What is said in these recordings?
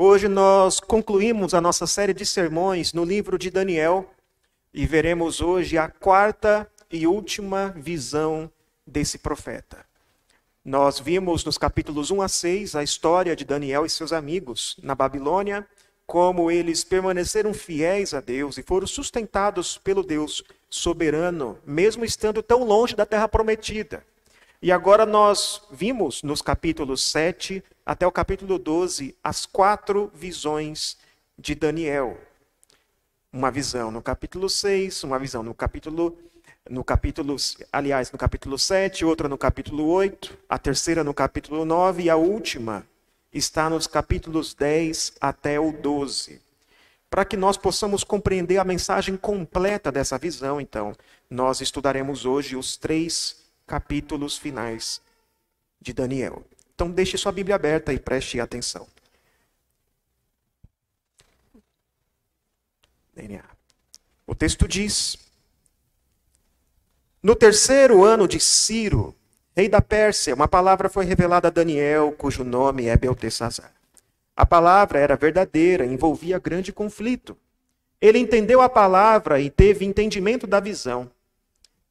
Hoje nós concluímos a nossa série de sermões no livro de Daniel e veremos hoje a quarta e última visão desse profeta. Nós vimos nos capítulos 1 a 6 a história de Daniel e seus amigos na Babilônia, como eles permaneceram fiéis a Deus e foram sustentados pelo Deus soberano, mesmo estando tão longe da terra prometida. E agora nós vimos nos capítulos 7 até o capítulo 12 as quatro visões de Daniel. Uma visão no capítulo 6, uma visão no capítulo no capítulo, aliás, no capítulo 7, outra no capítulo 8, a terceira no capítulo 9 e a última está nos capítulos 10 até o 12. Para que nós possamos compreender a mensagem completa dessa visão, então, nós estudaremos hoje os três capítulos finais de Daniel. Então, deixe sua Bíblia aberta e preste atenção. O texto diz: No terceiro ano de Ciro, rei da Pérsia, uma palavra foi revelada a Daniel, cujo nome é Beltesazar. A palavra era verdadeira, envolvia grande conflito. Ele entendeu a palavra e teve entendimento da visão.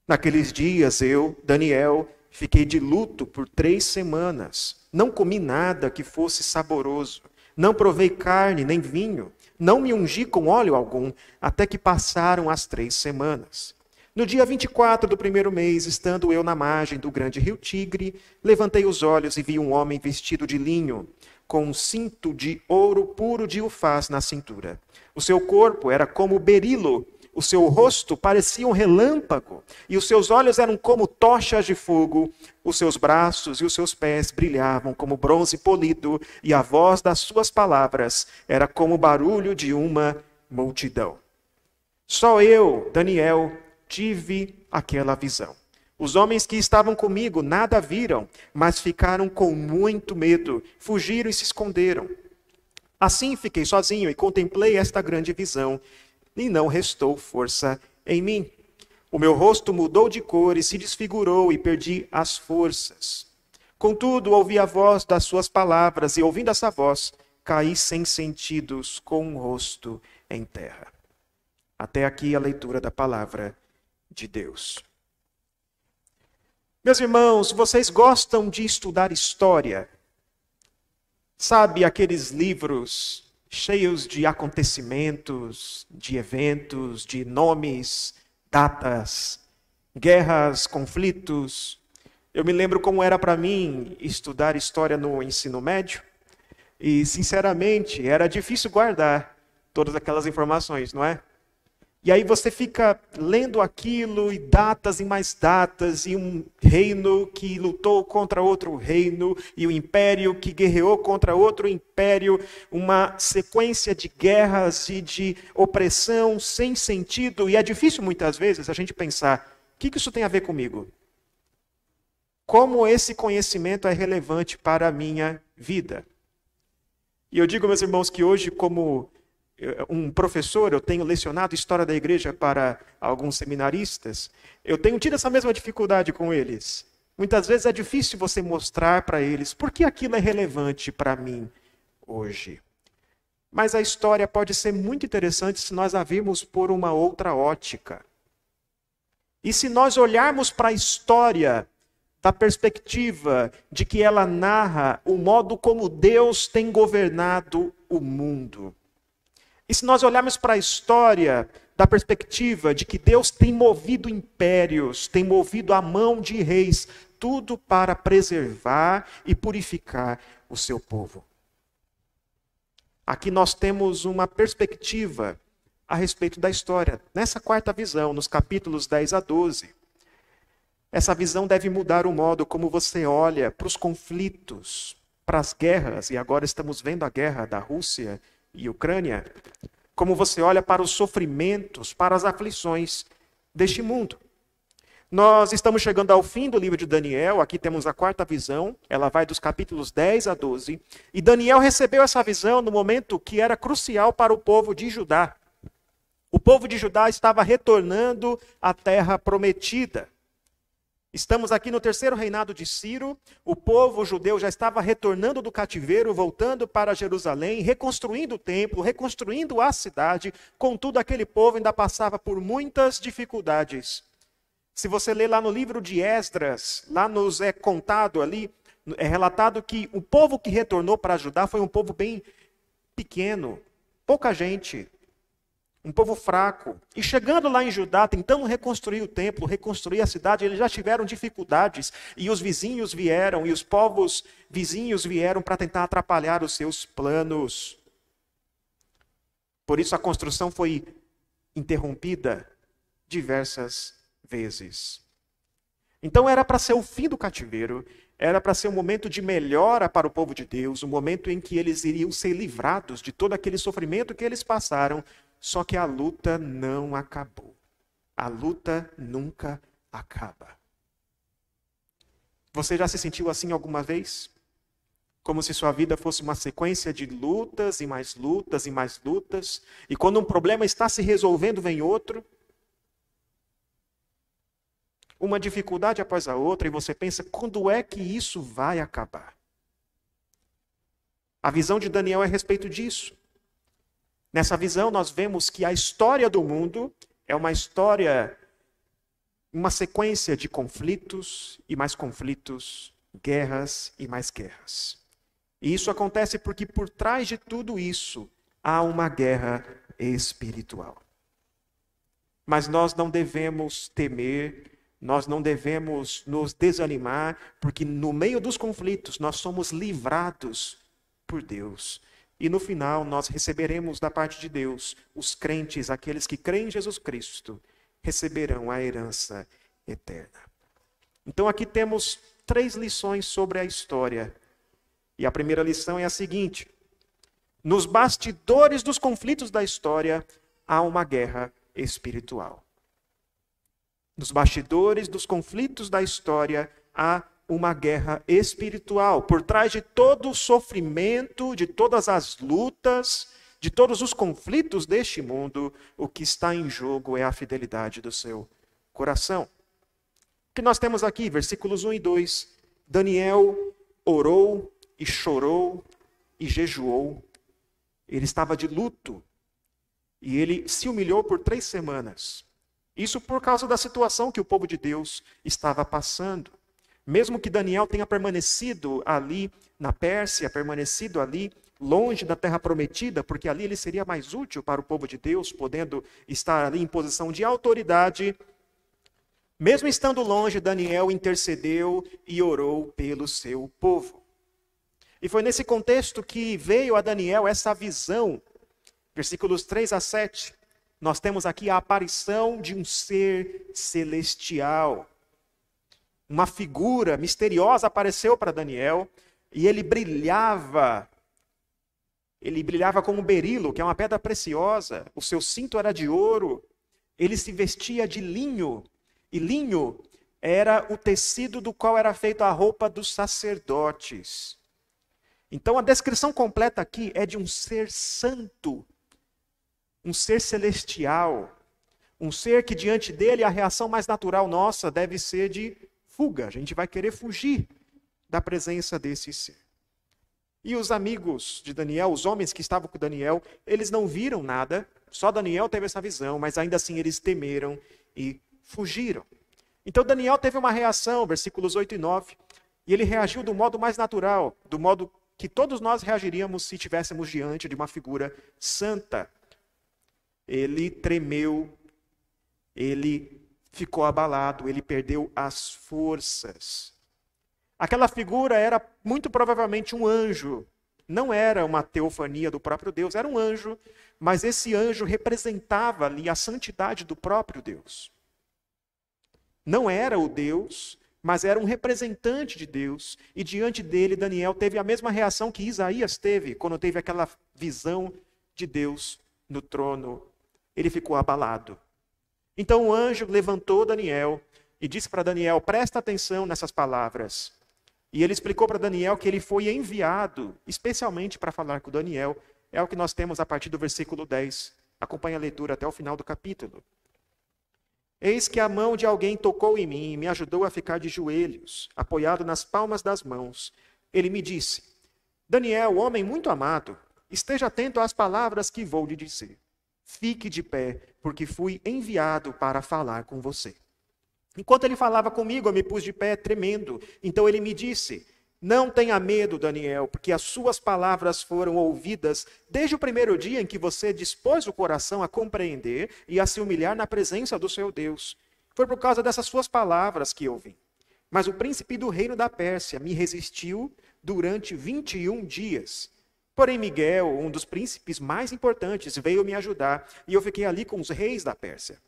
Naqueles dias, eu, Daniel, Fiquei de luto por três semanas. Não comi nada que fosse saboroso. Não provei carne nem vinho. Não me ungi com óleo algum, até que passaram as três semanas. No dia 24 do primeiro mês, estando eu na margem do grande rio Tigre, levantei os olhos e vi um homem vestido de linho, com um cinto de ouro puro de ufaz na cintura. O seu corpo era como berilo o seu rosto parecia um relâmpago, e os seus olhos eram como tochas de fogo, os seus braços e os seus pés brilhavam como bronze polido, e a voz das suas palavras era como o barulho de uma multidão. Só eu, Daniel, tive aquela visão. Os homens que estavam comigo nada viram, mas ficaram com muito medo, fugiram e se esconderam. Assim fiquei sozinho e contemplei esta grande visão e não restou força em mim. O meu rosto mudou de cor e se desfigurou e perdi as forças. Contudo, ouvi a voz das suas palavras e, ouvindo essa voz, caí sem sentidos, com o rosto em terra. Até aqui a leitura da palavra de Deus. Meus irmãos, vocês gostam de estudar história? Sabe aqueles livros cheios de acontecimentos, de eventos, de nomes, datas, guerras, conflitos. Eu me lembro como era para mim estudar história no ensino médio e, sinceramente, era difícil guardar todas aquelas informações, não é? E aí você fica lendo aquilo e datas e mais datas, e um reino que lutou contra outro reino, e um império que guerreou contra outro império, uma sequência de guerras e de opressão sem sentido. E é difícil muitas vezes a gente pensar: o que isso tem a ver comigo? Como esse conhecimento é relevante para a minha vida? E eu digo, meus irmãos, que hoje, como um professor, eu tenho lecionado história da igreja para alguns seminaristas, eu tenho tido essa mesma dificuldade com eles. Muitas vezes é difícil você mostrar para eles por que aquilo é relevante para mim hoje. Mas a história pode ser muito interessante se nós a virmos por uma outra ótica. E se nós olharmos para a história da perspectiva de que ela narra o modo como Deus tem governado o mundo. E se nós olharmos para a história da perspectiva de que Deus tem movido impérios, tem movido a mão de reis, tudo para preservar e purificar o seu povo. Aqui nós temos uma perspectiva a respeito da história. Nessa quarta visão, nos capítulos 10 a 12, essa visão deve mudar o modo como você olha para os conflitos, para as guerras, e agora estamos vendo a guerra da Rússia e Ucrânia, como você olha para os sofrimentos, para as aflições deste mundo. Nós estamos chegando ao fim do livro de Daniel, aqui temos a quarta visão, ela vai dos capítulos 10 a 12, e Daniel recebeu essa visão no momento que era crucial para o povo de Judá. O povo de Judá estava retornando à terra prometida. Estamos aqui no terceiro reinado de Ciro. O povo judeu já estava retornando do cativeiro, voltando para Jerusalém, reconstruindo o templo, reconstruindo a cidade. Contudo, aquele povo ainda passava por muitas dificuldades. Se você ler lá no livro de Esdras, lá nos é contado ali, é relatado que o povo que retornou para ajudar foi um povo bem pequeno, pouca gente, um povo fraco. E chegando lá em Judá, tentando reconstruir o templo, reconstruir a cidade, eles já tiveram dificuldades. E os vizinhos vieram, e os povos vizinhos vieram para tentar atrapalhar os seus planos. Por isso a construção foi interrompida diversas vezes. Então era para ser o fim do cativeiro, era para ser um momento de melhora para o povo de Deus, um momento em que eles iriam ser livrados de todo aquele sofrimento que eles passaram, só que a luta não acabou. A luta nunca acaba. Você já se sentiu assim alguma vez? Como se sua vida fosse uma sequência de lutas e mais lutas e mais lutas, e quando um problema está se resolvendo, vem outro? uma dificuldade após a outra, e você pensa: quando é que isso vai acabar? A visão de Daniel é a respeito disso. Nessa visão, nós vemos que a história do mundo é uma história, uma sequência de conflitos e mais conflitos, guerras e mais guerras. E isso acontece porque por trás de tudo isso há uma guerra espiritual. Mas nós não devemos temer nós não devemos nos desanimar, porque no meio dos conflitos nós somos livrados por Deus. E no final nós receberemos da parte de Deus, os crentes, aqueles que creem em Jesus Cristo, receberão a herança eterna. Então aqui temos três lições sobre a história. E a primeira lição é a seguinte: nos bastidores dos conflitos da história há uma guerra espiritual. Nos bastidores dos conflitos da história há uma guerra espiritual. Por trás de todo o sofrimento, de todas as lutas, de todos os conflitos deste mundo, o que está em jogo é a fidelidade do seu coração. O que nós temos aqui, versículos 1 e 2. Daniel orou e chorou e jejuou. Ele estava de luto e ele se humilhou por três semanas. Isso por causa da situação que o povo de Deus estava passando. Mesmo que Daniel tenha permanecido ali na Pérsia, permanecido ali longe da terra prometida, porque ali ele seria mais útil para o povo de Deus, podendo estar ali em posição de autoridade. Mesmo estando longe, Daniel intercedeu e orou pelo seu povo. E foi nesse contexto que veio a Daniel essa visão, versículos 3 a 7, nós temos aqui a aparição de um ser celestial. Uma figura misteriosa apareceu para Daniel e ele brilhava. Ele brilhava como berilo, que é uma pedra preciosa. O seu cinto era de ouro. Ele se vestia de linho. E linho era o tecido do qual era feita a roupa dos sacerdotes. Então a descrição completa aqui é de um ser santo um ser celestial, um ser que diante dele a reação mais natural nossa deve ser de fuga. A gente vai querer fugir da presença desse ser. E os amigos de Daniel, os homens que estavam com Daniel, eles não viram nada, só Daniel teve essa visão, mas ainda assim eles temeram e fugiram. Então Daniel teve uma reação, versículos 8 e 9, e ele reagiu do modo mais natural, do modo que todos nós reagiríamos se estivéssemos diante de uma figura santa, ele tremeu, ele ficou abalado, ele perdeu as forças. Aquela figura era muito provavelmente um anjo. Não era uma teofania do próprio Deus, era um anjo, mas esse anjo representava ali a santidade do próprio Deus. Não era o Deus, mas era um representante de Deus, e diante dele Daniel teve a mesma reação que Isaías teve quando teve aquela visão de Deus no trono ele ficou abalado. Então o anjo levantou Daniel e disse para Daniel: presta atenção nessas palavras. E ele explicou para Daniel que ele foi enviado especialmente para falar com Daniel. É o que nós temos a partir do versículo 10. Acompanhe a leitura até o final do capítulo. Eis que a mão de alguém tocou em mim e me ajudou a ficar de joelhos, apoiado nas palmas das mãos. Ele me disse: Daniel, homem muito amado, esteja atento às palavras que vou lhe dizer. Fique de pé, porque fui enviado para falar com você. Enquanto ele falava comigo, eu me pus de pé, tremendo. Então ele me disse: Não tenha medo, Daniel, porque as suas palavras foram ouvidas desde o primeiro dia em que você dispôs o coração a compreender e a se humilhar na presença do seu Deus. Foi por causa dessas suas palavras que eu vim. Mas o príncipe do reino da Pérsia me resistiu durante 21 dias. Porém, Miguel, um dos príncipes mais importantes, veio me ajudar e eu fiquei ali com os reis da Pérsia.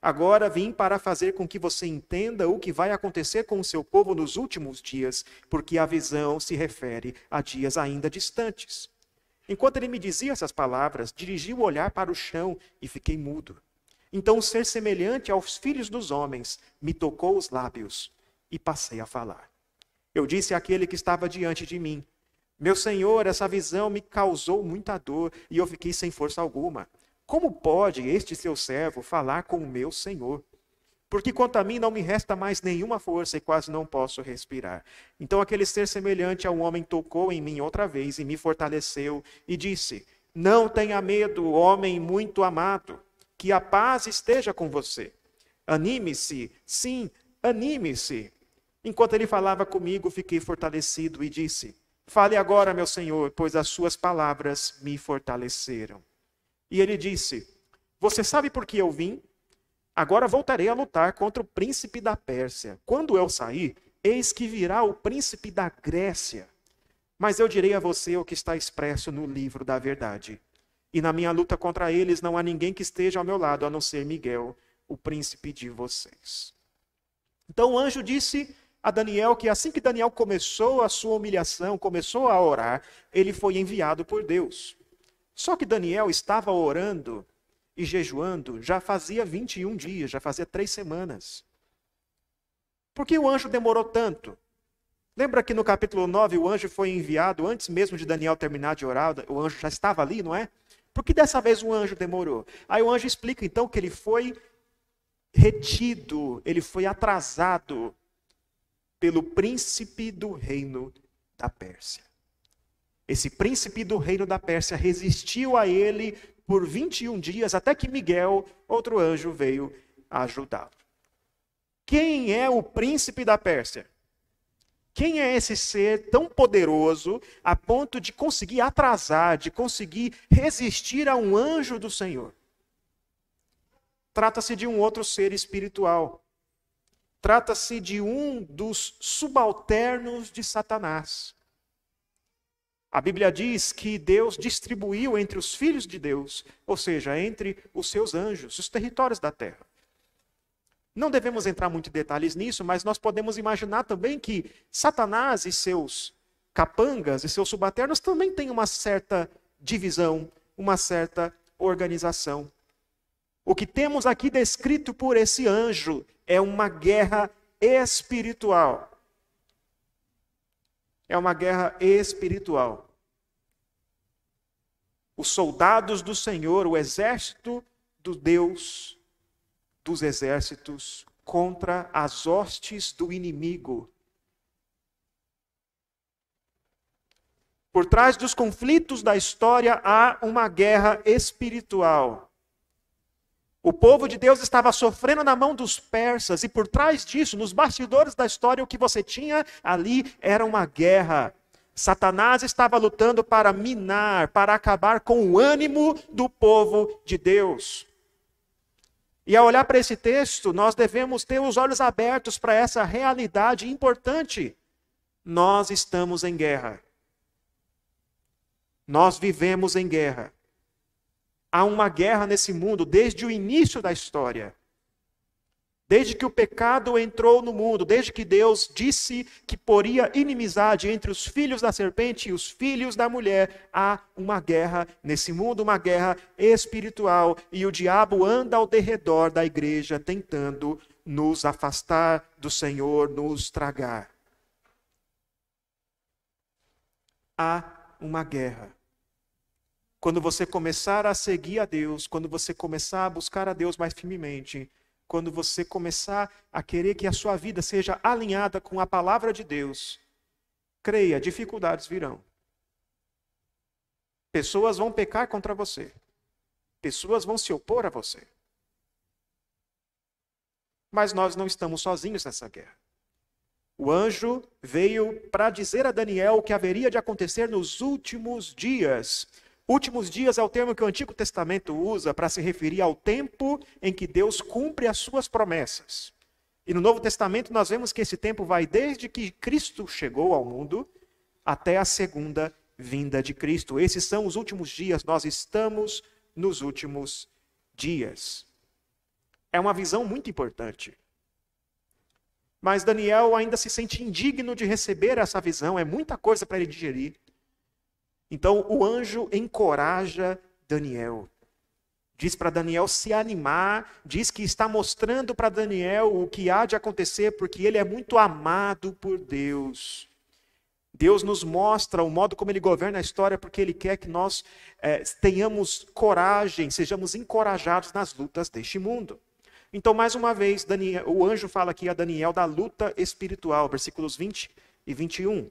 Agora vim para fazer com que você entenda o que vai acontecer com o seu povo nos últimos dias, porque a visão se refere a dias ainda distantes. Enquanto ele me dizia essas palavras, dirigi o olhar para o chão e fiquei mudo. Então, ser semelhante aos filhos dos homens me tocou os lábios e passei a falar. Eu disse àquele que estava diante de mim: meu Senhor, essa visão me causou muita dor e eu fiquei sem força alguma. Como pode este seu servo falar com o meu Senhor? Porque quanto a mim não me resta mais nenhuma força e quase não posso respirar. Então aquele ser semelhante a um homem tocou em mim outra vez e me fortaleceu e disse: Não tenha medo, homem muito amado, que a paz esteja com você. Anime-se, sim, anime-se. Enquanto ele falava comigo, fiquei fortalecido e disse: Fale agora, meu senhor, pois as suas palavras me fortaleceram. E ele disse: Você sabe por que eu vim? Agora voltarei a lutar contra o príncipe da Pérsia. Quando eu sair, eis que virá o príncipe da Grécia. Mas eu direi a você o que está expresso no livro da verdade. E na minha luta contra eles não há ninguém que esteja ao meu lado, a não ser Miguel, o príncipe de vocês. Então o anjo disse a Daniel que assim que Daniel começou a sua humilhação, começou a orar, ele foi enviado por Deus. Só que Daniel estava orando e jejuando já fazia 21 dias, já fazia três semanas. Por que o anjo demorou tanto? Lembra que no capítulo 9 o anjo foi enviado antes mesmo de Daniel terminar de orar, o anjo já estava ali, não é? Por que dessa vez o anjo demorou? Aí o anjo explica então que ele foi retido, ele foi atrasado pelo príncipe do reino da Pérsia. Esse príncipe do reino da Pérsia resistiu a ele por 21 dias, até que Miguel, outro anjo, veio ajudá-lo. Quem é o príncipe da Pérsia? Quem é esse ser tão poderoso a ponto de conseguir atrasar, de conseguir resistir a um anjo do Senhor? Trata-se de um outro ser espiritual, Trata-se de um dos subalternos de Satanás. A Bíblia diz que Deus distribuiu entre os filhos de Deus, ou seja, entre os seus anjos, os territórios da terra. Não devemos entrar muito em detalhes nisso, mas nós podemos imaginar também que Satanás e seus capangas e seus subalternos também têm uma certa divisão, uma certa organização. O que temos aqui descrito por esse anjo é uma guerra espiritual. É uma guerra espiritual. Os soldados do Senhor, o exército do Deus dos exércitos contra as hostes do inimigo. Por trás dos conflitos da história há uma guerra espiritual. O povo de Deus estava sofrendo na mão dos persas, e por trás disso, nos bastidores da história, o que você tinha ali era uma guerra. Satanás estava lutando para minar, para acabar com o ânimo do povo de Deus. E ao olhar para esse texto, nós devemos ter os olhos abertos para essa realidade importante. Nós estamos em guerra. Nós vivemos em guerra. Há uma guerra nesse mundo desde o início da história. Desde que o pecado entrou no mundo, desde que Deus disse que poria inimizade entre os filhos da serpente e os filhos da mulher, há uma guerra nesse mundo, uma guerra espiritual, e o diabo anda ao derredor da igreja tentando nos afastar do Senhor, nos tragar. Há uma guerra. Quando você começar a seguir a Deus, quando você começar a buscar a Deus mais firmemente, quando você começar a querer que a sua vida seja alinhada com a palavra de Deus, creia, dificuldades virão. Pessoas vão pecar contra você. Pessoas vão se opor a você. Mas nós não estamos sozinhos nessa guerra. O anjo veio para dizer a Daniel o que haveria de acontecer nos últimos dias. Últimos dias é o termo que o Antigo Testamento usa para se referir ao tempo em que Deus cumpre as suas promessas. E no Novo Testamento nós vemos que esse tempo vai desde que Cristo chegou ao mundo até a segunda vinda de Cristo. Esses são os últimos dias, nós estamos nos últimos dias. É uma visão muito importante. Mas Daniel ainda se sente indigno de receber essa visão, é muita coisa para ele digerir. Então o anjo encoraja Daniel. Diz para Daniel se animar, diz que está mostrando para Daniel o que há de acontecer, porque ele é muito amado por Deus. Deus nos mostra o modo como ele governa a história, porque ele quer que nós é, tenhamos coragem, sejamos encorajados nas lutas deste mundo. Então, mais uma vez, Daniel, o anjo fala aqui a Daniel da luta espiritual, versículos 20 e 21.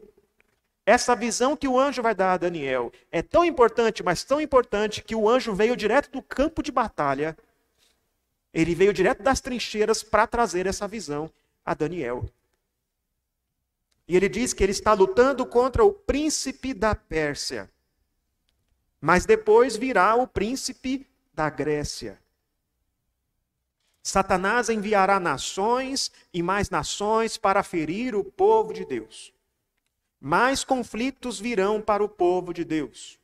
Essa visão que o anjo vai dar a Daniel é tão importante, mas tão importante, que o anjo veio direto do campo de batalha, ele veio direto das trincheiras para trazer essa visão a Daniel. E ele diz que ele está lutando contra o príncipe da Pérsia. Mas depois virá o príncipe da Grécia. Satanás enviará nações e mais nações para ferir o povo de Deus mais conflitos virão para o povo de Deus.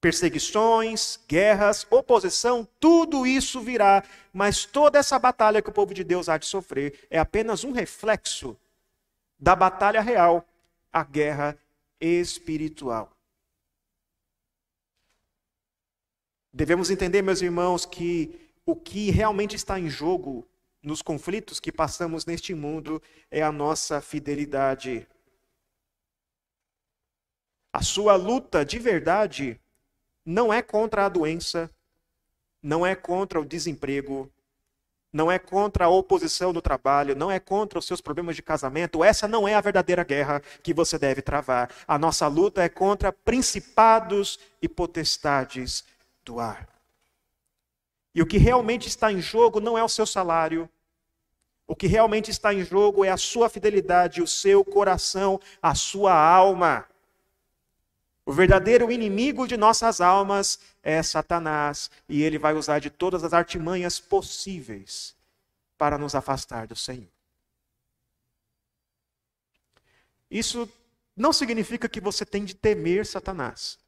Perseguições, guerras, oposição, tudo isso virá, mas toda essa batalha que o povo de Deus há de sofrer é apenas um reflexo da batalha real, a guerra espiritual. Devemos entender, meus irmãos, que o que realmente está em jogo nos conflitos que passamos neste mundo é a nossa fidelidade. A sua luta de verdade não é contra a doença, não é contra o desemprego, não é contra a oposição no trabalho, não é contra os seus problemas de casamento. Essa não é a verdadeira guerra que você deve travar. A nossa luta é contra principados e potestades do ar. E o que realmente está em jogo não é o seu salário, o que realmente está em jogo é a sua fidelidade, o seu coração, a sua alma. O verdadeiro inimigo de nossas almas é Satanás, e ele vai usar de todas as artimanhas possíveis para nos afastar do Senhor. Isso não significa que você tem de temer Satanás.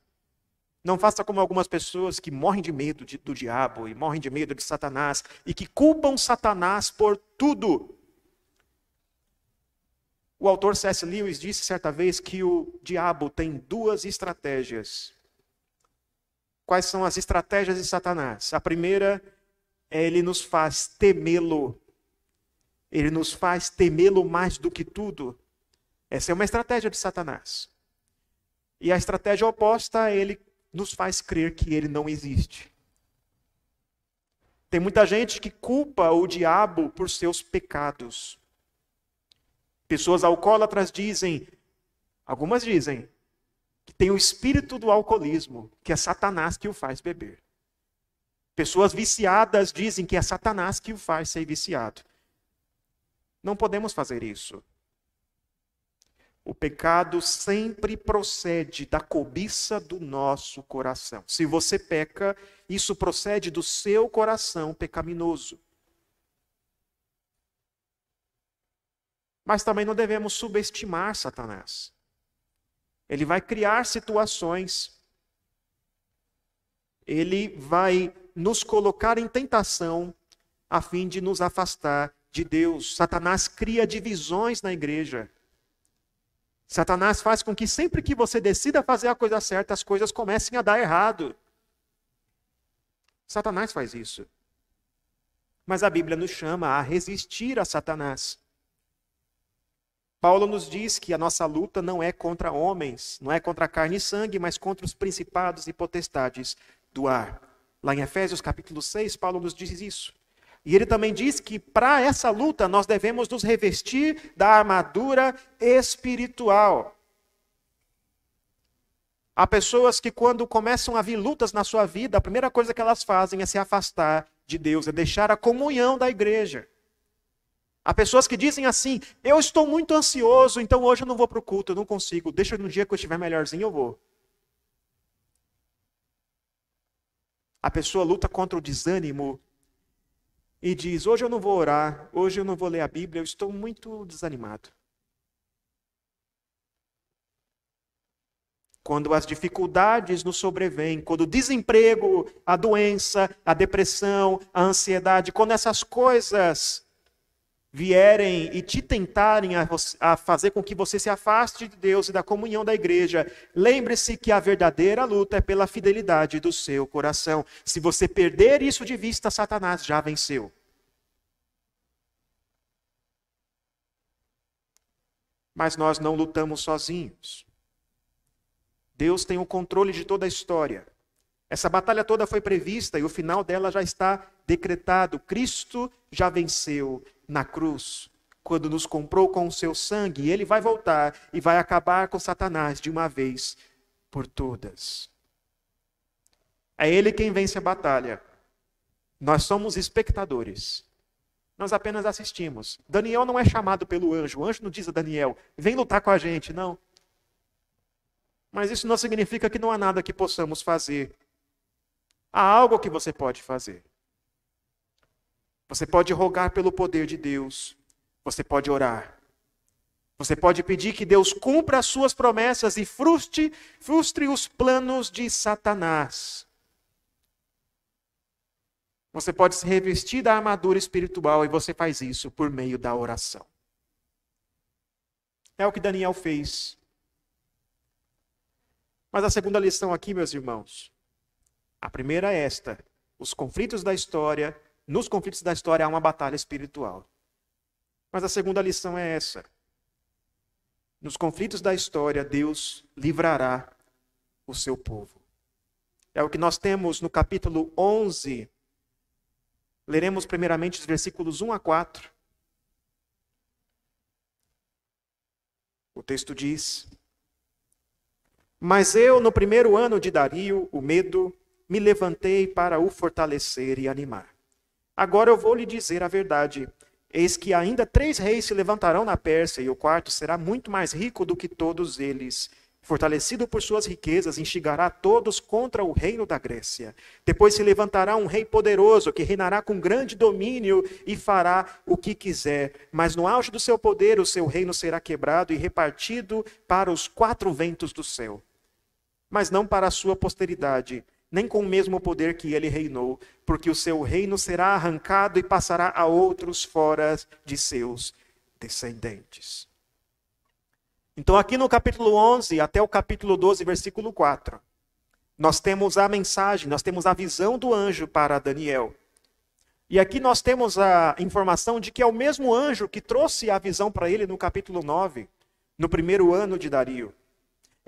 Não faça como algumas pessoas que morrem de medo de, do diabo e morrem de medo de Satanás e que culpam Satanás por tudo. O autor C.S. Lewis disse certa vez que o diabo tem duas estratégias. Quais são as estratégias de Satanás? A primeira é ele nos faz temê-lo. Ele nos faz temê-lo mais do que tudo. Essa é uma estratégia de Satanás. E a estratégia oposta é ele nos faz crer que ele não existe. Tem muita gente que culpa o diabo por seus pecados. Pessoas alcoólatras dizem, algumas dizem, que tem o espírito do alcoolismo, que é Satanás que o faz beber. Pessoas viciadas dizem que é Satanás que o faz ser viciado. Não podemos fazer isso. O pecado sempre procede da cobiça do nosso coração. Se você peca, isso procede do seu coração pecaminoso. Mas também não devemos subestimar Satanás. Ele vai criar situações, ele vai nos colocar em tentação a fim de nos afastar de Deus. Satanás cria divisões na igreja. Satanás faz com que sempre que você decida fazer a coisa certa, as coisas comecem a dar errado. Satanás faz isso. Mas a Bíblia nos chama a resistir a Satanás. Paulo nos diz que a nossa luta não é contra homens, não é contra carne e sangue, mas contra os principados e potestades do ar. Lá em Efésios capítulo 6, Paulo nos diz isso. E ele também diz que para essa luta nós devemos nos revestir da armadura espiritual. Há pessoas que, quando começam a vir lutas na sua vida, a primeira coisa que elas fazem é se afastar de Deus, é deixar a comunhão da igreja. Há pessoas que dizem assim: Eu estou muito ansioso, então hoje eu não vou para o culto, eu não consigo. Deixa no dia que eu estiver melhorzinho, eu vou. A pessoa luta contra o desânimo e diz: Hoje eu não vou orar, hoje eu não vou ler a Bíblia, eu estou muito desanimado. Quando as dificuldades nos sobrevêm, quando o desemprego, a doença, a depressão, a ansiedade, quando essas coisas vierem e te tentarem a, a, fazer com que você se afaste de Deus e da comunhão da igreja, lembre-se que a verdadeira luta é pela fidelidade do seu coração. Se você perder isso de vista, Satanás já venceu. Mas nós não lutamos sozinhos. Deus tem o controle de toda a história. Essa batalha toda foi prevista e o final dela já está decretado. Cristo já venceu na cruz, quando nos comprou com o seu sangue, ele vai voltar e vai acabar com Satanás de uma vez por todas. É ele quem vence a batalha. Nós somos espectadores. Nós apenas assistimos. Daniel não é chamado pelo anjo. O anjo não diz a Daniel: vem lutar com a gente. Não. Mas isso não significa que não há nada que possamos fazer. Há algo que você pode fazer. Você pode rogar pelo poder de Deus. Você pode orar. Você pode pedir que Deus cumpra as suas promessas e frustre, frustre os planos de Satanás. Você pode se revestir da armadura espiritual e você faz isso por meio da oração. É o que Daniel fez. Mas a segunda lição aqui, meus irmãos, a primeira é esta: os conflitos da história nos conflitos da história há uma batalha espiritual. Mas a segunda lição é essa. Nos conflitos da história, Deus livrará o seu povo. É o que nós temos no capítulo 11. Leremos primeiramente os versículos 1 a 4. O texto diz: Mas eu, no primeiro ano de Dario, o medo, me levantei para o fortalecer e animar. Agora eu vou lhe dizer a verdade. Eis que ainda três reis se levantarão na Pérsia, e o quarto será muito mais rico do que todos eles. Fortalecido por suas riquezas, instigará todos contra o reino da Grécia. Depois se levantará um rei poderoso, que reinará com grande domínio e fará o que quiser. Mas no auge do seu poder, o seu reino será quebrado e repartido para os quatro ventos do céu. Mas não para a sua posteridade nem com o mesmo poder que ele reinou, porque o seu reino será arrancado e passará a outros fora de seus descendentes. Então, aqui no capítulo 11 até o capítulo 12, versículo 4, nós temos a mensagem, nós temos a visão do anjo para Daniel. E aqui nós temos a informação de que é o mesmo anjo que trouxe a visão para ele no capítulo 9, no primeiro ano de Dario.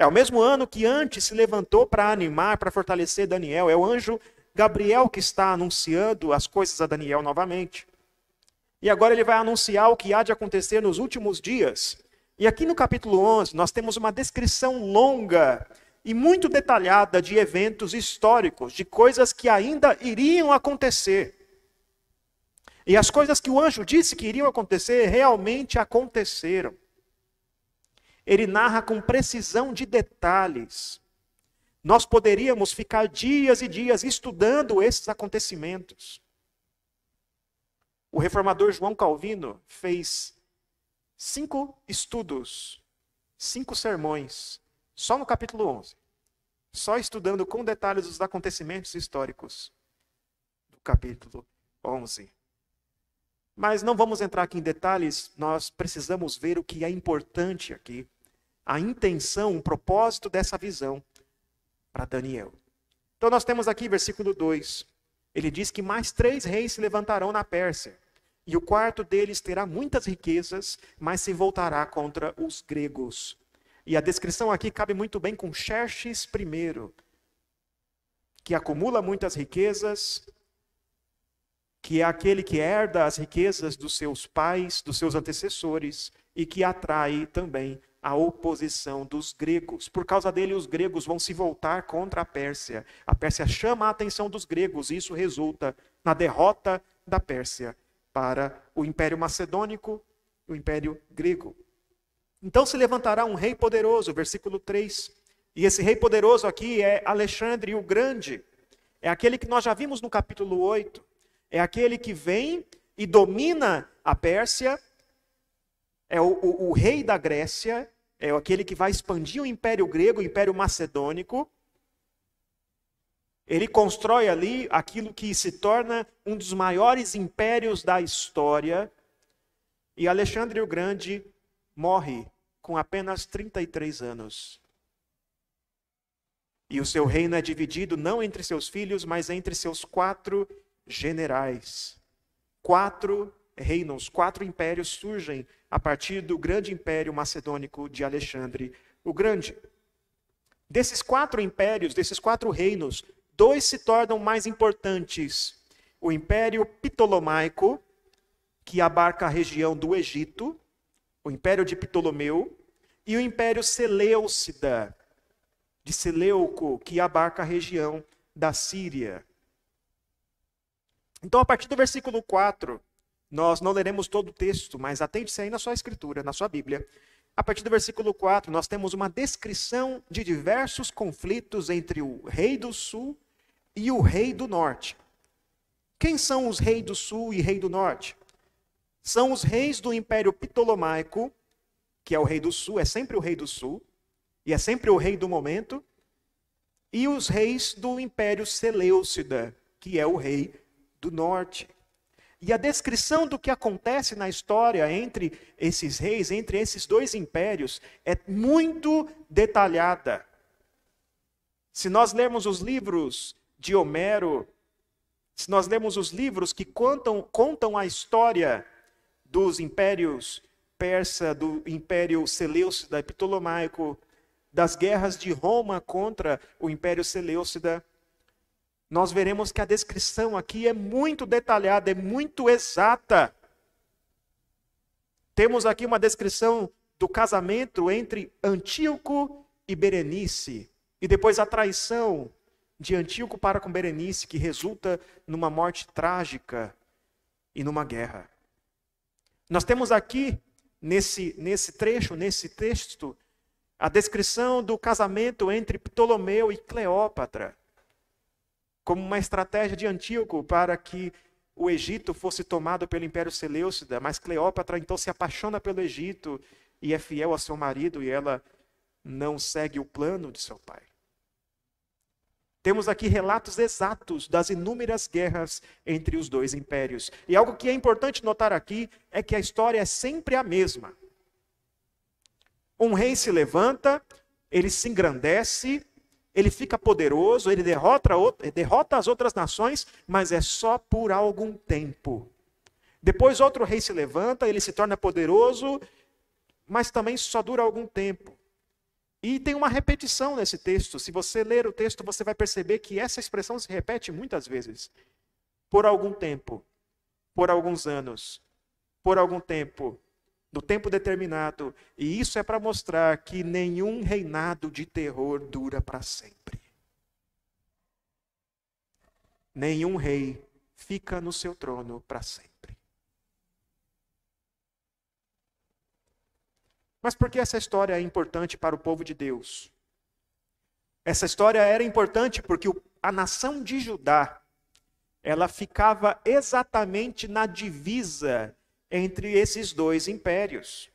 É o mesmo ano que antes se levantou para animar, para fortalecer Daniel. É o anjo Gabriel que está anunciando as coisas a Daniel novamente. E agora ele vai anunciar o que há de acontecer nos últimos dias. E aqui no capítulo 11, nós temos uma descrição longa e muito detalhada de eventos históricos, de coisas que ainda iriam acontecer. E as coisas que o anjo disse que iriam acontecer realmente aconteceram ele narra com precisão de detalhes. Nós poderíamos ficar dias e dias estudando esses acontecimentos. O reformador João Calvino fez cinco estudos, cinco sermões, só no capítulo 11, só estudando com detalhes os acontecimentos históricos do capítulo 11. Mas não vamos entrar aqui em detalhes, nós precisamos ver o que é importante aqui a intenção, o propósito dessa visão para Daniel. Então nós temos aqui versículo 2. Ele diz que mais três reis se levantarão na Pérsia, e o quarto deles terá muitas riquezas, mas se voltará contra os gregos. E a descrição aqui cabe muito bem com Xerxes I, que acumula muitas riquezas, que é aquele que herda as riquezas dos seus pais, dos seus antecessores, e que atrai também a oposição dos gregos. Por causa dele, os gregos vão se voltar contra a Pérsia. A Pérsia chama a atenção dos gregos, e isso resulta na derrota da Pérsia para o Império Macedônico o Império Grego. Então se levantará um rei poderoso, versículo 3. E esse rei poderoso aqui é Alexandre o Grande. É aquele que nós já vimos no capítulo 8. É aquele que vem e domina a Pérsia é o, o, o rei da Grécia, é aquele que vai expandir o Império Grego, o Império Macedônico. Ele constrói ali aquilo que se torna um dos maiores impérios da história. E Alexandre o Grande morre com apenas 33 anos. E o seu reino é dividido não entre seus filhos, mas entre seus quatro generais. Quatro reinos, quatro impérios surgem a partir do grande império macedônico de Alexandre o Grande. Desses quatro impérios, desses quatro reinos, dois se tornam mais importantes: o Império Ptolomaico, que abarca a região do Egito, o Império de Ptolomeu, e o Império Seleucida, de Seleuco, que abarca a região da Síria. Então, a partir do versículo 4, nós não leremos todo o texto, mas atente-se aí na sua escritura, na sua Bíblia. A partir do versículo 4, nós temos uma descrição de diversos conflitos entre o rei do sul e o rei do norte. Quem são os reis do sul e rei do norte? São os reis do Império Ptolomaico, que é o rei do sul, é sempre o rei do sul, e é sempre o rei do momento, e os reis do Império Seleucida, que é o rei do norte. E a descrição do que acontece na história entre esses reis, entre esses dois impérios, é muito detalhada. Se nós lermos os livros de Homero, se nós lermos os livros que contam, contam a história dos impérios persa, do império seleucida e ptolomaico, das guerras de Roma contra o império seleucida, nós veremos que a descrição aqui é muito detalhada, é muito exata. Temos aqui uma descrição do casamento entre Antíoco e Berenice, e depois a traição de Antíoco para com Berenice, que resulta numa morte trágica e numa guerra. Nós temos aqui, nesse, nesse trecho, nesse texto, a descrição do casamento entre Ptolomeu e Cleópatra como uma estratégia de Antíoco para que o Egito fosse tomado pelo Império Seleucida, mas Cleópatra então se apaixona pelo Egito e é fiel a seu marido e ela não segue o plano de seu pai. Temos aqui relatos exatos das inúmeras guerras entre os dois impérios. E algo que é importante notar aqui é que a história é sempre a mesma. Um rei se levanta, ele se engrandece, ele fica poderoso, ele derrota, derrota as outras nações, mas é só por algum tempo. Depois outro rei se levanta, ele se torna poderoso, mas também só dura algum tempo. E tem uma repetição nesse texto. Se você ler o texto, você vai perceber que essa expressão se repete muitas vezes. Por algum tempo, por alguns anos, por algum tempo, do tempo determinado. E isso é para mostrar que nenhum reinado de terror dura para sempre. Nenhum rei fica no seu trono para sempre. Mas por que essa história é importante para o povo de Deus? Essa história era importante porque a nação de Judá ela ficava exatamente na divisa entre esses dois impérios.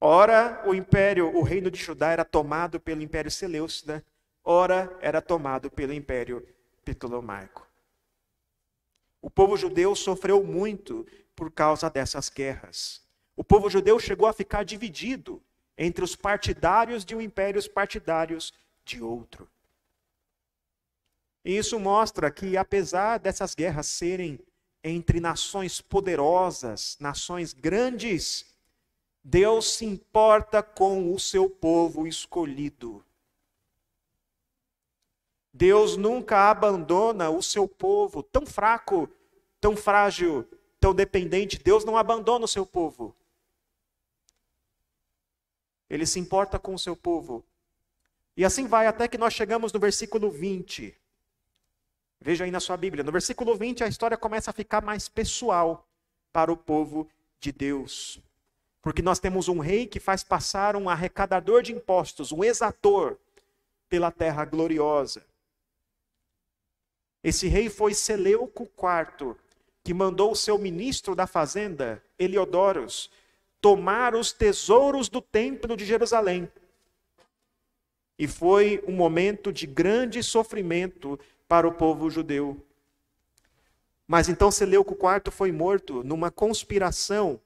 Ora, o império, o reino de Judá era tomado pelo império Seleucida, ora era tomado pelo império Ptolomaico. O povo judeu sofreu muito por causa dessas guerras. O povo judeu chegou a ficar dividido entre os partidários de um império e os partidários de outro. E isso mostra que, apesar dessas guerras serem entre nações poderosas, nações grandes, Deus se importa com o seu povo escolhido. Deus nunca abandona o seu povo tão fraco, tão frágil, tão dependente. Deus não abandona o seu povo. Ele se importa com o seu povo. E assim vai até que nós chegamos no versículo 20. Veja aí na sua Bíblia. No versículo 20, a história começa a ficar mais pessoal para o povo de Deus. Porque nós temos um rei que faz passar um arrecadador de impostos, um exator, pela terra gloriosa. Esse rei foi Seleuco IV, que mandou o seu ministro da fazenda, Heliodoros, tomar os tesouros do templo de Jerusalém. E foi um momento de grande sofrimento para o povo judeu. Mas então Seleuco IV foi morto numa conspiração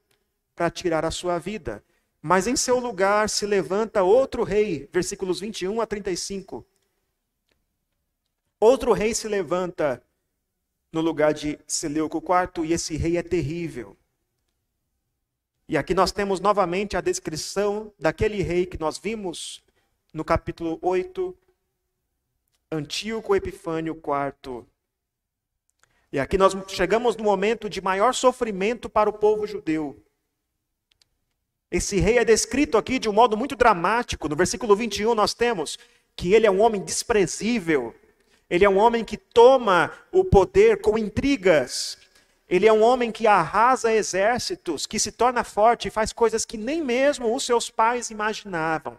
para tirar a sua vida. Mas em seu lugar se levanta outro rei, versículos 21 a 35. Outro rei se levanta no lugar de Seleuco IV e esse rei é terrível. E aqui nós temos novamente a descrição daquele rei que nós vimos no capítulo 8, Antíoco Epifânio IV. E aqui nós chegamos no momento de maior sofrimento para o povo judeu. Esse rei é descrito aqui de um modo muito dramático. No versículo 21 nós temos que ele é um homem desprezível. Ele é um homem que toma o poder com intrigas. Ele é um homem que arrasa exércitos, que se torna forte e faz coisas que nem mesmo os seus pais imaginavam.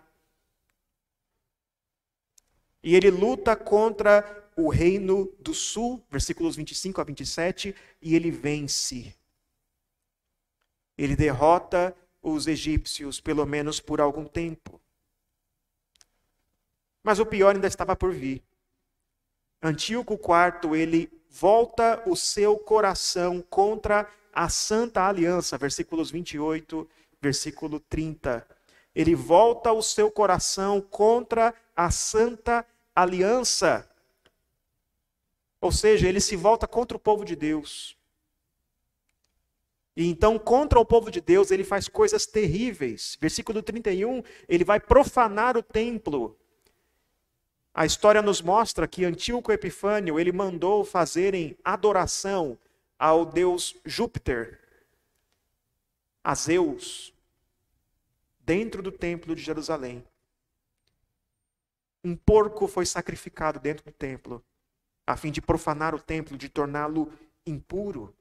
E ele luta contra o reino do sul, versículos 25 a 27, e ele vence. Ele derrota os egípcios, pelo menos por algum tempo. Mas o pior ainda estava por vir. Antíoco IV, ele volta o seu coração contra a santa aliança, versículos 28, versículo 30. Ele volta o seu coração contra a santa aliança. Ou seja, ele se volta contra o povo de Deus. E então, contra o povo de Deus, ele faz coisas terríveis. Versículo 31, ele vai profanar o templo. A história nos mostra que Antíoco Epifânio, ele mandou fazerem adoração ao deus Júpiter, a Zeus, dentro do templo de Jerusalém. Um porco foi sacrificado dentro do templo, a fim de profanar o templo, de torná-lo impuro.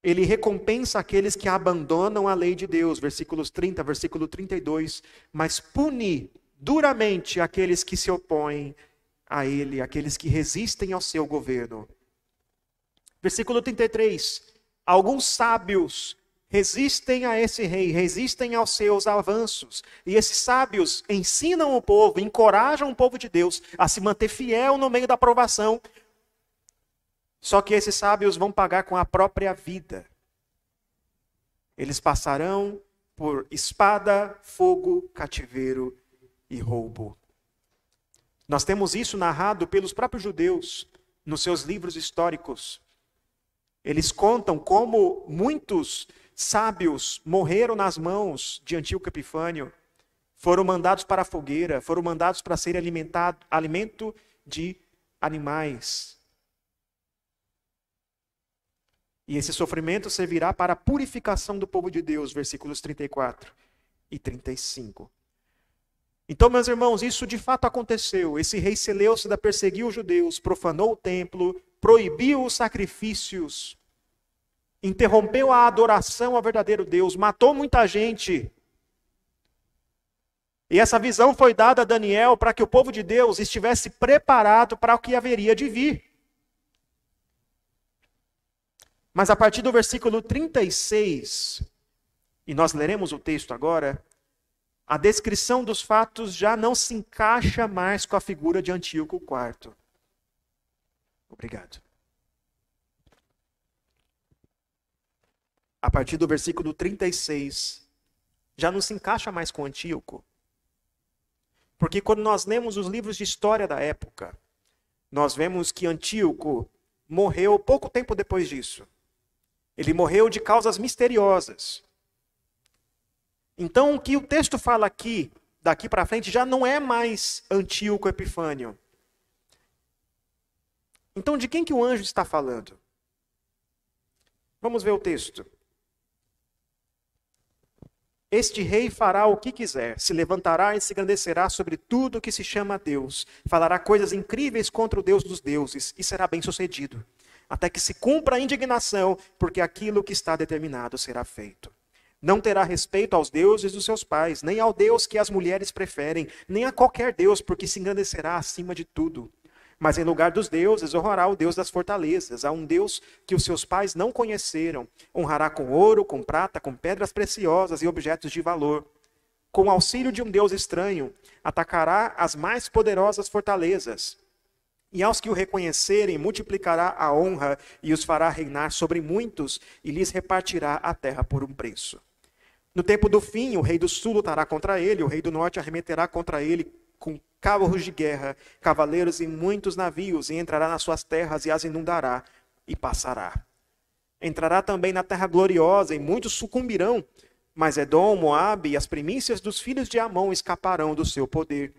ele recompensa aqueles que abandonam a lei de Deus, versículos 30, versículo 32, mas pune duramente aqueles que se opõem a ele, aqueles que resistem ao seu governo. Versículo 33. Alguns sábios resistem a esse rei, resistem aos seus avanços. E esses sábios ensinam o povo, encorajam o povo de Deus a se manter fiel no meio da provação, só que esses sábios vão pagar com a própria vida. Eles passarão por espada, fogo, cativeiro e roubo. Nós temos isso narrado pelos próprios judeus nos seus livros históricos. Eles contam como muitos sábios morreram nas mãos de Antíoco Epifânio, foram mandados para a fogueira, foram mandados para ser alimentado, alimento de animais. E esse sofrimento servirá para a purificação do povo de Deus, versículos 34 e 35. Então, meus irmãos, isso de fato aconteceu. Esse rei Seleucida perseguiu os judeus, profanou o templo, proibiu os sacrifícios, interrompeu a adoração ao verdadeiro Deus, matou muita gente. E essa visão foi dada a Daniel para que o povo de Deus estivesse preparado para o que haveria de vir. Mas a partir do versículo 36, e nós leremos o texto agora, a descrição dos fatos já não se encaixa mais com a figura de Antíoco IV. Obrigado. A partir do versículo 36, já não se encaixa mais com Antíoco. Porque quando nós lemos os livros de história da época, nós vemos que Antíoco morreu pouco tempo depois disso. Ele morreu de causas misteriosas. Então, o que o texto fala aqui daqui para frente já não é mais Antíoco Epifânio. Então, de quem que o anjo está falando? Vamos ver o texto. Este rei fará o que quiser, se levantará e se engrandecerá sobre tudo que se chama Deus, falará coisas incríveis contra o Deus dos deuses e será bem-sucedido, até que se cumpra a indignação, porque aquilo que está determinado será feito. Não terá respeito aos deuses dos seus pais, nem ao Deus que as mulheres preferem, nem a qualquer Deus, porque se engrandecerá acima de tudo. Mas em lugar dos deuses, honrará o Deus das fortalezas, a um Deus que os seus pais não conheceram. Honrará com ouro, com prata, com pedras preciosas e objetos de valor. Com auxílio de um Deus estranho, atacará as mais poderosas fortalezas. E aos que o reconhecerem, multiplicará a honra e os fará reinar sobre muitos, e lhes repartirá a terra por um preço. No tempo do fim, o rei do sul lutará contra ele, o rei do norte arremeterá contra ele com carros de guerra, cavaleiros e muitos navios, e entrará nas suas terras e as inundará e passará. Entrará também na terra gloriosa, e muitos sucumbirão, mas Edom, Moabe e as primícias dos filhos de Amon escaparão do seu poder.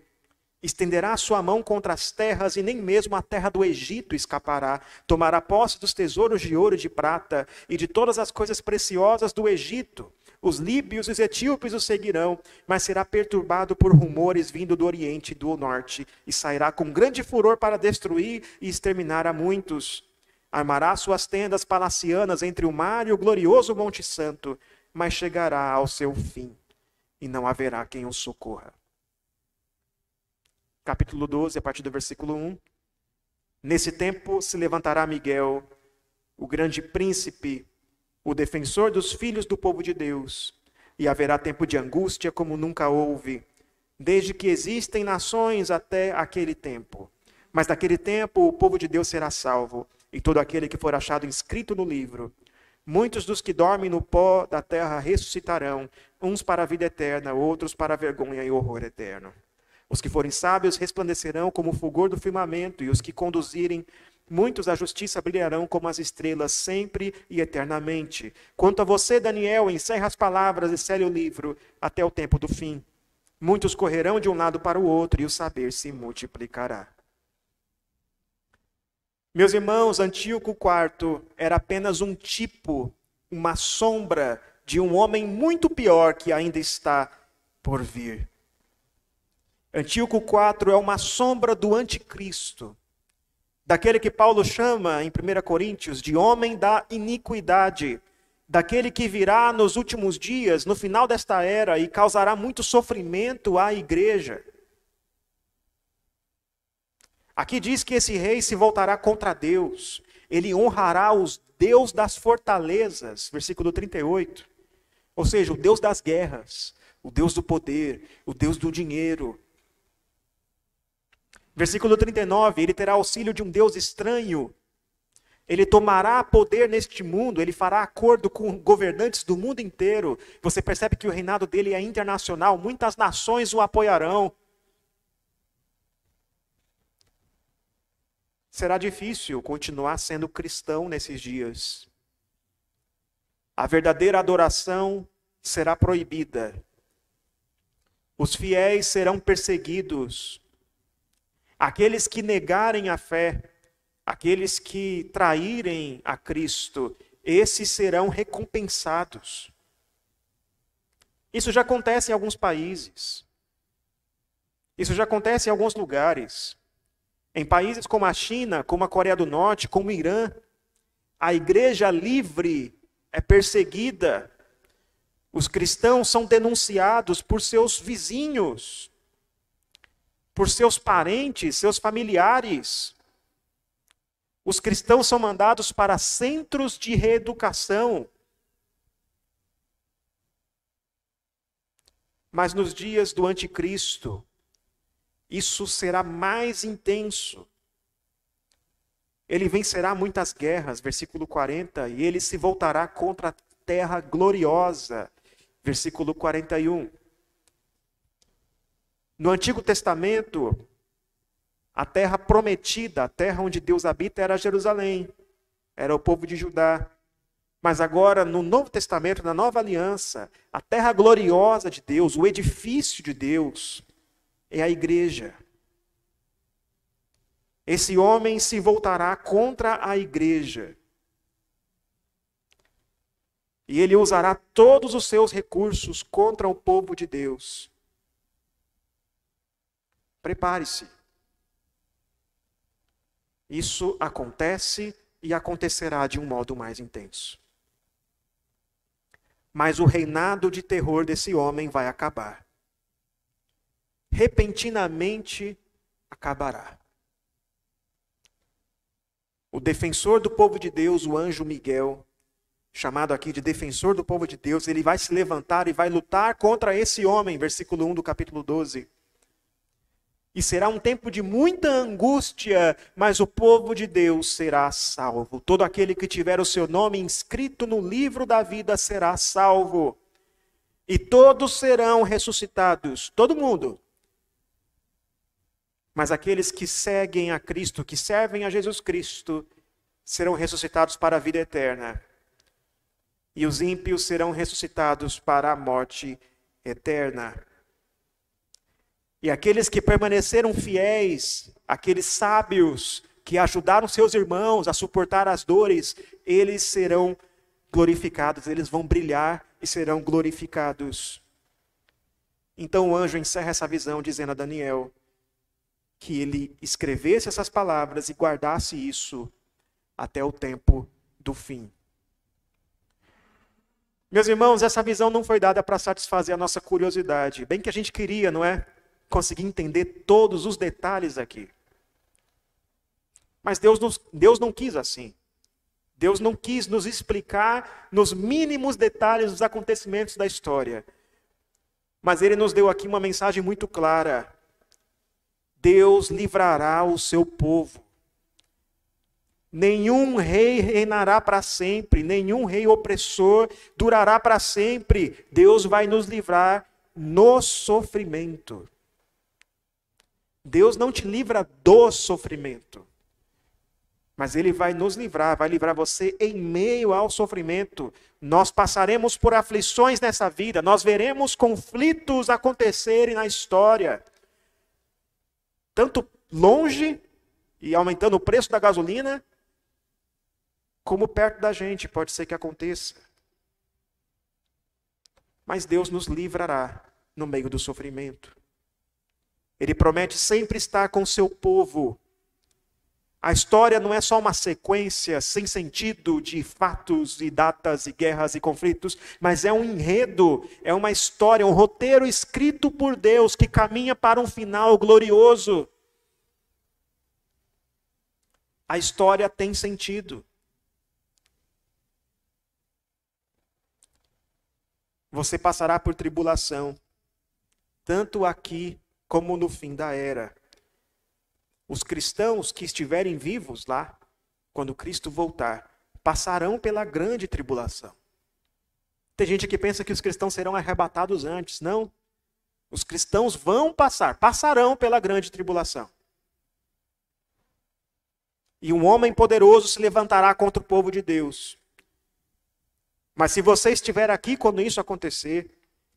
Estenderá sua mão contra as terras, e nem mesmo a terra do Egito escapará. Tomará posse dos tesouros de ouro e de prata, e de todas as coisas preciosas do Egito os líbios e os etíopes o seguirão, mas será perturbado por rumores vindo do Oriente e do Norte, e sairá com grande furor para destruir e exterminar a muitos. Armará suas tendas palacianas entre o mar e o glorioso Monte Santo, mas chegará ao seu fim, e não haverá quem o socorra. Capítulo 12, a partir do versículo 1. Nesse tempo se levantará Miguel, o grande príncipe o defensor dos filhos do povo de Deus, e haverá tempo de angústia como nunca houve, desde que existem nações até aquele tempo. Mas naquele tempo o povo de Deus será salvo, e todo aquele que for achado inscrito no livro. Muitos dos que dormem no pó da terra ressuscitarão, uns para a vida eterna, outros para a vergonha e horror eterno. Os que forem sábios resplandecerão como o fulgor do firmamento, e os que conduzirem Muitos da justiça brilharão como as estrelas, sempre e eternamente. Quanto a você, Daniel, encerra as palavras e cele o livro até o tempo do fim. Muitos correrão de um lado para o outro e o saber se multiplicará. Meus irmãos, Antíoco IV era apenas um tipo, uma sombra de um homem muito pior que ainda está por vir. Antíoco IV é uma sombra do anticristo daquele que Paulo chama em 1 Coríntios de homem da iniquidade, daquele que virá nos últimos dias, no final desta era, e causará muito sofrimento à igreja. Aqui diz que esse rei se voltará contra Deus, ele honrará os Deus das fortalezas, versículo 38. Ou seja, o Deus das guerras, o Deus do poder, o Deus do dinheiro, Versículo 39: Ele terá auxílio de um Deus estranho. Ele tomará poder neste mundo, ele fará acordo com governantes do mundo inteiro. Você percebe que o reinado dele é internacional, muitas nações o apoiarão. Será difícil continuar sendo cristão nesses dias. A verdadeira adoração será proibida. Os fiéis serão perseguidos. Aqueles que negarem a fé, aqueles que traírem a Cristo, esses serão recompensados. Isso já acontece em alguns países. Isso já acontece em alguns lugares. Em países como a China, como a Coreia do Norte, como o Irã, a igreja livre é perseguida. Os cristãos são denunciados por seus vizinhos, por seus parentes, seus familiares. Os cristãos são mandados para centros de reeducação. Mas nos dias do anticristo, isso será mais intenso. Ele vencerá muitas guerras, versículo 40, e ele se voltará contra a terra gloriosa, versículo 41. No Antigo Testamento, a terra prometida, a terra onde Deus habita, era Jerusalém, era o povo de Judá. Mas agora, no Novo Testamento, na Nova Aliança, a terra gloriosa de Deus, o edifício de Deus, é a igreja. Esse homem se voltará contra a igreja. E ele usará todos os seus recursos contra o povo de Deus. Prepare-se. Isso acontece e acontecerá de um modo mais intenso. Mas o reinado de terror desse homem vai acabar. Repentinamente acabará. O defensor do povo de Deus, o anjo Miguel, chamado aqui de defensor do povo de Deus, ele vai se levantar e vai lutar contra esse homem, versículo 1 do capítulo 12. E será um tempo de muita angústia, mas o povo de Deus será salvo. Todo aquele que tiver o seu nome inscrito no livro da vida será salvo. E todos serão ressuscitados, todo mundo. Mas aqueles que seguem a Cristo, que servem a Jesus Cristo, serão ressuscitados para a vida eterna e os ímpios serão ressuscitados para a morte eterna. E aqueles que permaneceram fiéis, aqueles sábios que ajudaram seus irmãos a suportar as dores, eles serão glorificados, eles vão brilhar e serão glorificados. Então o anjo encerra essa visão dizendo a Daniel que ele escrevesse essas palavras e guardasse isso até o tempo do fim. Meus irmãos, essa visão não foi dada para satisfazer a nossa curiosidade. Bem que a gente queria, não é? Conseguir entender todos os detalhes aqui. Mas Deus, nos, Deus não quis assim. Deus não quis nos explicar nos mínimos detalhes dos acontecimentos da história. Mas Ele nos deu aqui uma mensagem muito clara. Deus livrará o seu povo. Nenhum rei reinará para sempre, nenhum rei opressor durará para sempre. Deus vai nos livrar no sofrimento. Deus não te livra do sofrimento, mas Ele vai nos livrar, vai livrar você em meio ao sofrimento. Nós passaremos por aflições nessa vida, nós veremos conflitos acontecerem na história, tanto longe e aumentando o preço da gasolina, como perto da gente pode ser que aconteça. Mas Deus nos livrará no meio do sofrimento. Ele promete sempre estar com seu povo. A história não é só uma sequência sem sentido de fatos e datas e guerras e conflitos, mas é um enredo, é uma história, um roteiro escrito por Deus que caminha para um final glorioso. A história tem sentido. Você passará por tribulação, tanto aqui como no fim da era. Os cristãos que estiverem vivos lá, quando Cristo voltar, passarão pela grande tribulação. Tem gente que pensa que os cristãos serão arrebatados antes. Não. Os cristãos vão passar, passarão pela grande tribulação. E um homem poderoso se levantará contra o povo de Deus. Mas se você estiver aqui quando isso acontecer,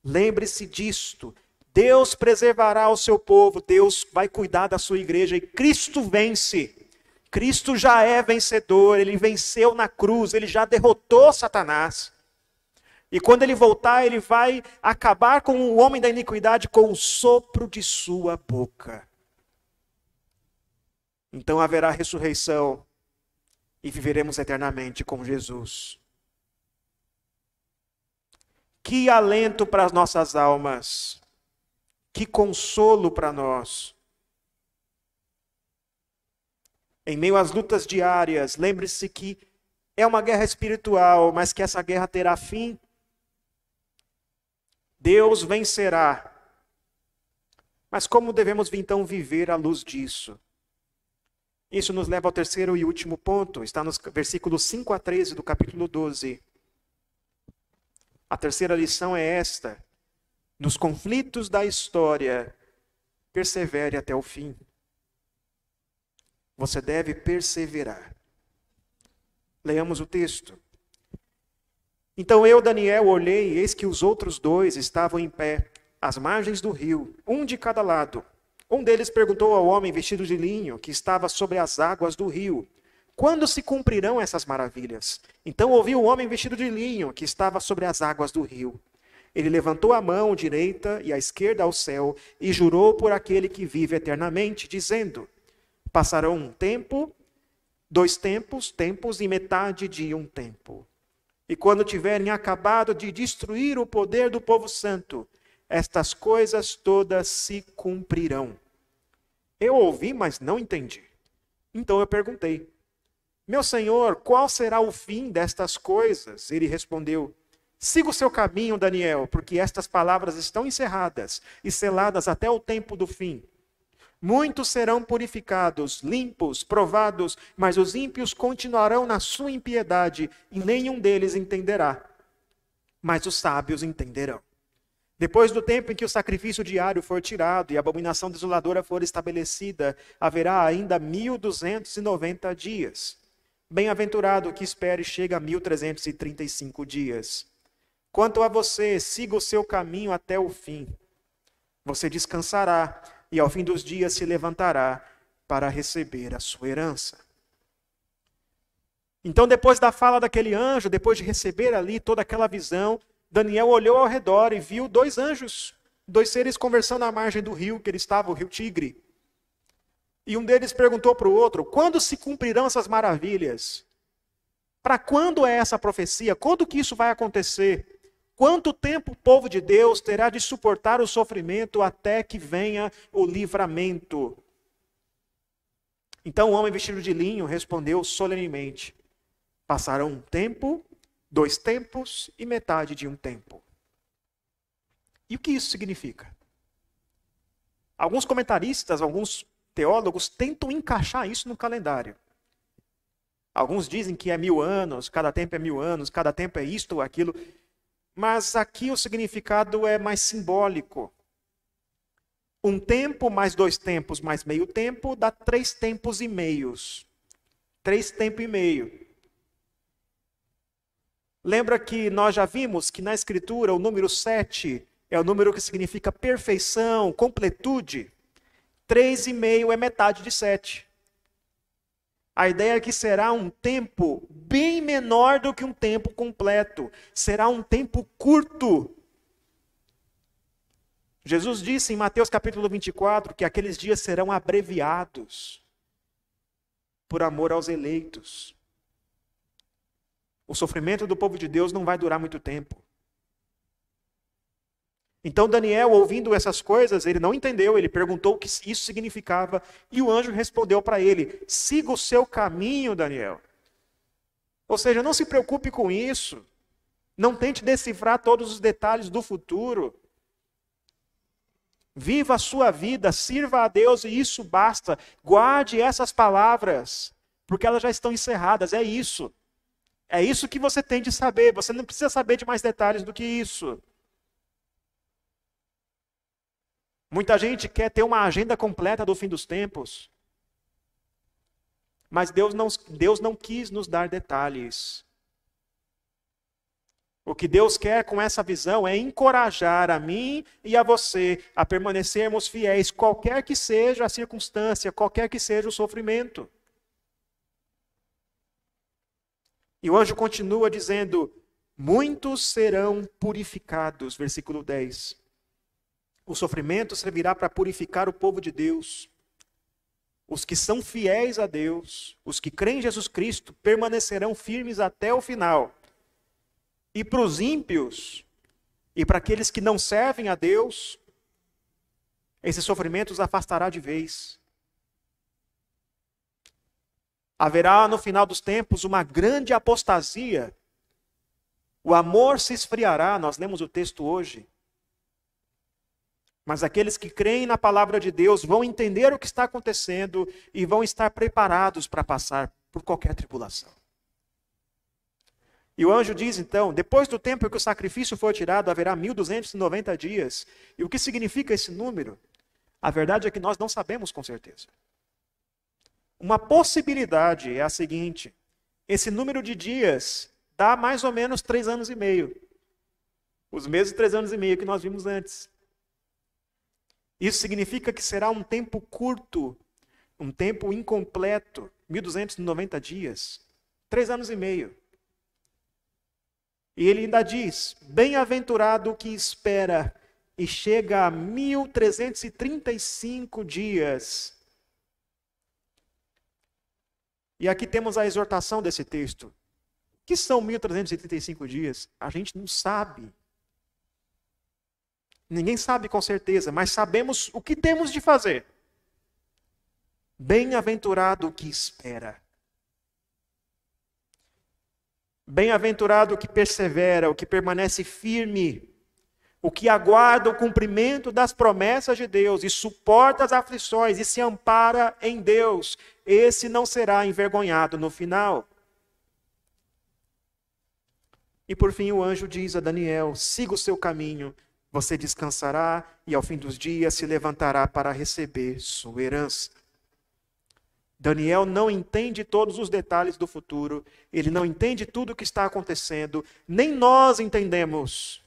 lembre-se disto. Deus preservará o seu povo, Deus vai cuidar da sua igreja e Cristo vence. Cristo já é vencedor, ele venceu na cruz, ele já derrotou Satanás. E quando ele voltar, ele vai acabar com o homem da iniquidade com o sopro de sua boca. Então haverá ressurreição e viveremos eternamente com Jesus. Que alento para as nossas almas. Que consolo para nós. Em meio às lutas diárias, lembre-se que é uma guerra espiritual, mas que essa guerra terá fim. Deus vencerá. Mas como devemos então viver à luz disso? Isso nos leva ao terceiro e último ponto, está nos versículos 5 a 13 do capítulo 12. A terceira lição é esta: nos conflitos da história, persevere até o fim. Você deve perseverar. Leamos o texto. Então eu, Daniel, olhei, e eis que os outros dois estavam em pé, às margens do rio, um de cada lado. Um deles perguntou ao homem vestido de linho, que estava sobre as águas do rio: Quando se cumprirão essas maravilhas? Então ouvi o homem vestido de linho, que estava sobre as águas do rio. Ele levantou a mão direita e a esquerda ao céu e jurou por aquele que vive eternamente, dizendo: Passarão um tempo, dois tempos, tempos e metade de um tempo. E quando tiverem acabado de destruir o poder do povo santo, estas coisas todas se cumprirão. Eu ouvi, mas não entendi. Então eu perguntei: Meu senhor, qual será o fim destas coisas? Ele respondeu: Siga o seu caminho, Daniel, porque estas palavras estão encerradas e seladas até o tempo do fim. Muitos serão purificados, limpos, provados, mas os ímpios continuarão na sua impiedade e nenhum deles entenderá. Mas os sábios entenderão. Depois do tempo em que o sacrifício diário for tirado e a abominação desoladora for estabelecida, haverá ainda 1290 dias. Bem-aventurado que espere e chega a 1335 dias. Quanto a você, siga o seu caminho até o fim. Você descansará e ao fim dos dias se levantará para receber a sua herança. Então, depois da fala daquele anjo, depois de receber ali toda aquela visão, Daniel olhou ao redor e viu dois anjos, dois seres conversando à margem do rio que ele estava, o rio Tigre. E um deles perguntou para o outro: quando se cumprirão essas maravilhas? Para quando é essa profecia? Quando que isso vai acontecer? Quanto tempo o povo de Deus terá de suportar o sofrimento até que venha o livramento? Então o homem vestido de linho respondeu solenemente: Passarão um tempo, dois tempos e metade de um tempo. E o que isso significa? Alguns comentaristas, alguns teólogos tentam encaixar isso no calendário. Alguns dizem que é mil anos, cada tempo é mil anos, cada tempo é isto ou aquilo. Mas aqui o significado é mais simbólico. Um tempo mais dois tempos mais meio tempo dá três tempos e meios. Três tempos e meio. Lembra que nós já vimos que na Escritura o número sete é o número que significa perfeição, completude. Três e meio é metade de sete. A ideia é que será um tempo bem menor do que um tempo completo. Será um tempo curto. Jesus disse em Mateus capítulo 24 que aqueles dias serão abreviados por amor aos eleitos. O sofrimento do povo de Deus não vai durar muito tempo. Então Daniel, ouvindo essas coisas, ele não entendeu, ele perguntou o que isso significava, e o anjo respondeu para ele: siga o seu caminho, Daniel. Ou seja, não se preocupe com isso. Não tente decifrar todos os detalhes do futuro. Viva a sua vida, sirva a Deus e isso basta. Guarde essas palavras, porque elas já estão encerradas. É isso. É isso que você tem de saber. Você não precisa saber de mais detalhes do que isso. Muita gente quer ter uma agenda completa do fim dos tempos. Mas Deus não, Deus não quis nos dar detalhes. O que Deus quer com essa visão é encorajar a mim e a você a permanecermos fiéis, qualquer que seja a circunstância, qualquer que seja o sofrimento. E o anjo continua dizendo: Muitos serão purificados, versículo 10. O sofrimento servirá para purificar o povo de Deus. Os que são fiéis a Deus, os que creem em Jesus Cristo, permanecerão firmes até o final. E para os ímpios, e para aqueles que não servem a Deus, esse sofrimento os afastará de vez. Haverá no final dos tempos uma grande apostasia. O amor se esfriará, nós lemos o texto hoje. Mas aqueles que creem na palavra de Deus vão entender o que está acontecendo e vão estar preparados para passar por qualquer tribulação. E o anjo diz então: depois do tempo que o sacrifício for tirado, haverá 1290 dias. E o que significa esse número? A verdade é que nós não sabemos com certeza. Uma possibilidade é a seguinte: esse número de dias dá mais ou menos três anos e meio. Os mesmos três anos e meio que nós vimos antes. Isso significa que será um tempo curto, um tempo incompleto, 1290 dias, três anos e meio. E ele ainda diz: Bem-aventurado o que espera e chega a 1335 dias. E aqui temos a exortação desse texto. O que são 1335 dias? A gente não sabe. Ninguém sabe com certeza, mas sabemos o que temos de fazer. Bem-aventurado o que espera. Bem-aventurado o que persevera, o que permanece firme, o que aguarda o cumprimento das promessas de Deus e suporta as aflições e se ampara em Deus. Esse não será envergonhado no final. E por fim o anjo diz a Daniel: siga o seu caminho, você descansará e ao fim dos dias se levantará para receber sua herança. Daniel não entende todos os detalhes do futuro, ele não entende tudo o que está acontecendo, nem nós entendemos.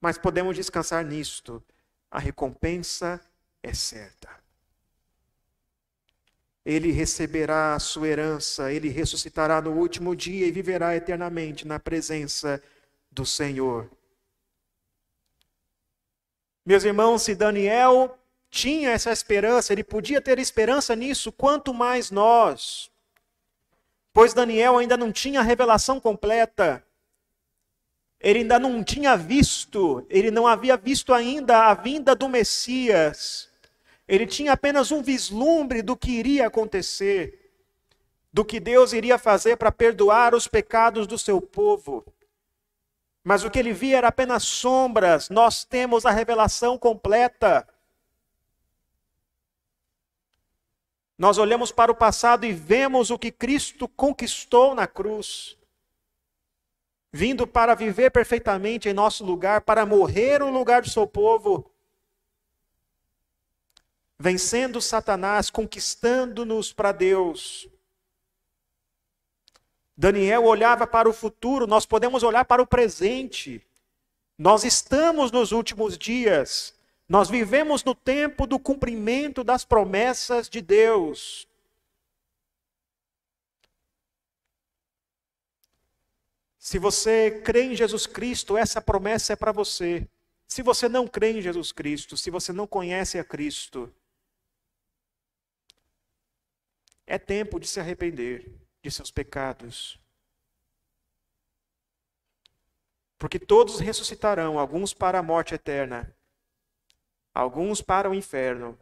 Mas podemos descansar nisto, a recompensa é certa. Ele receberá a sua herança, ele ressuscitará no último dia e viverá eternamente na presença do Senhor. Meus irmãos, se Daniel tinha essa esperança, ele podia ter esperança nisso, quanto mais nós. Pois Daniel ainda não tinha a revelação completa. Ele ainda não tinha visto, ele não havia visto ainda a vinda do Messias. Ele tinha apenas um vislumbre do que iria acontecer, do que Deus iria fazer para perdoar os pecados do seu povo. Mas o que ele via era apenas sombras, nós temos a revelação completa. Nós olhamos para o passado e vemos o que Cristo conquistou na cruz. Vindo para viver perfeitamente em nosso lugar, para morrer no lugar do seu povo. Vencendo Satanás, conquistando-nos para Deus. Daniel olhava para o futuro, nós podemos olhar para o presente. Nós estamos nos últimos dias. Nós vivemos no tempo do cumprimento das promessas de Deus. Se você crê em Jesus Cristo, essa promessa é para você. Se você não crê em Jesus Cristo, se você não conhece a Cristo, é tempo de se arrepender de seus pecados. Porque todos ressuscitarão, alguns para a morte eterna, alguns para o inferno,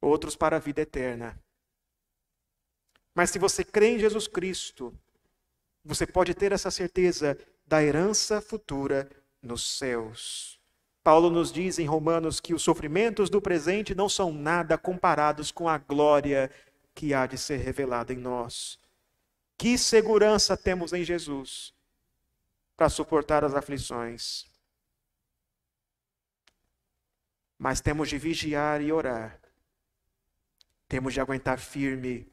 outros para a vida eterna. Mas se você crê em Jesus Cristo, você pode ter essa certeza da herança futura nos céus. Paulo nos diz em Romanos que os sofrimentos do presente não são nada comparados com a glória que há de ser revelada em nós. Que segurança temos em Jesus para suportar as aflições. Mas temos de vigiar e orar. Temos de aguentar firme.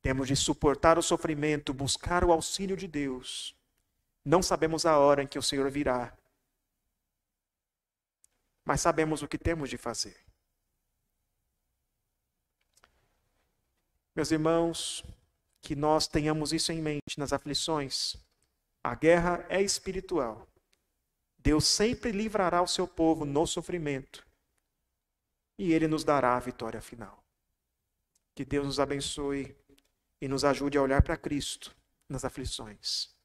Temos de suportar o sofrimento, buscar o auxílio de Deus. Não sabemos a hora em que o Senhor virá. Mas sabemos o que temos de fazer. Meus irmãos, que nós tenhamos isso em mente nas aflições. A guerra é espiritual. Deus sempre livrará o seu povo no sofrimento e ele nos dará a vitória final. Que Deus nos abençoe e nos ajude a olhar para Cristo nas aflições.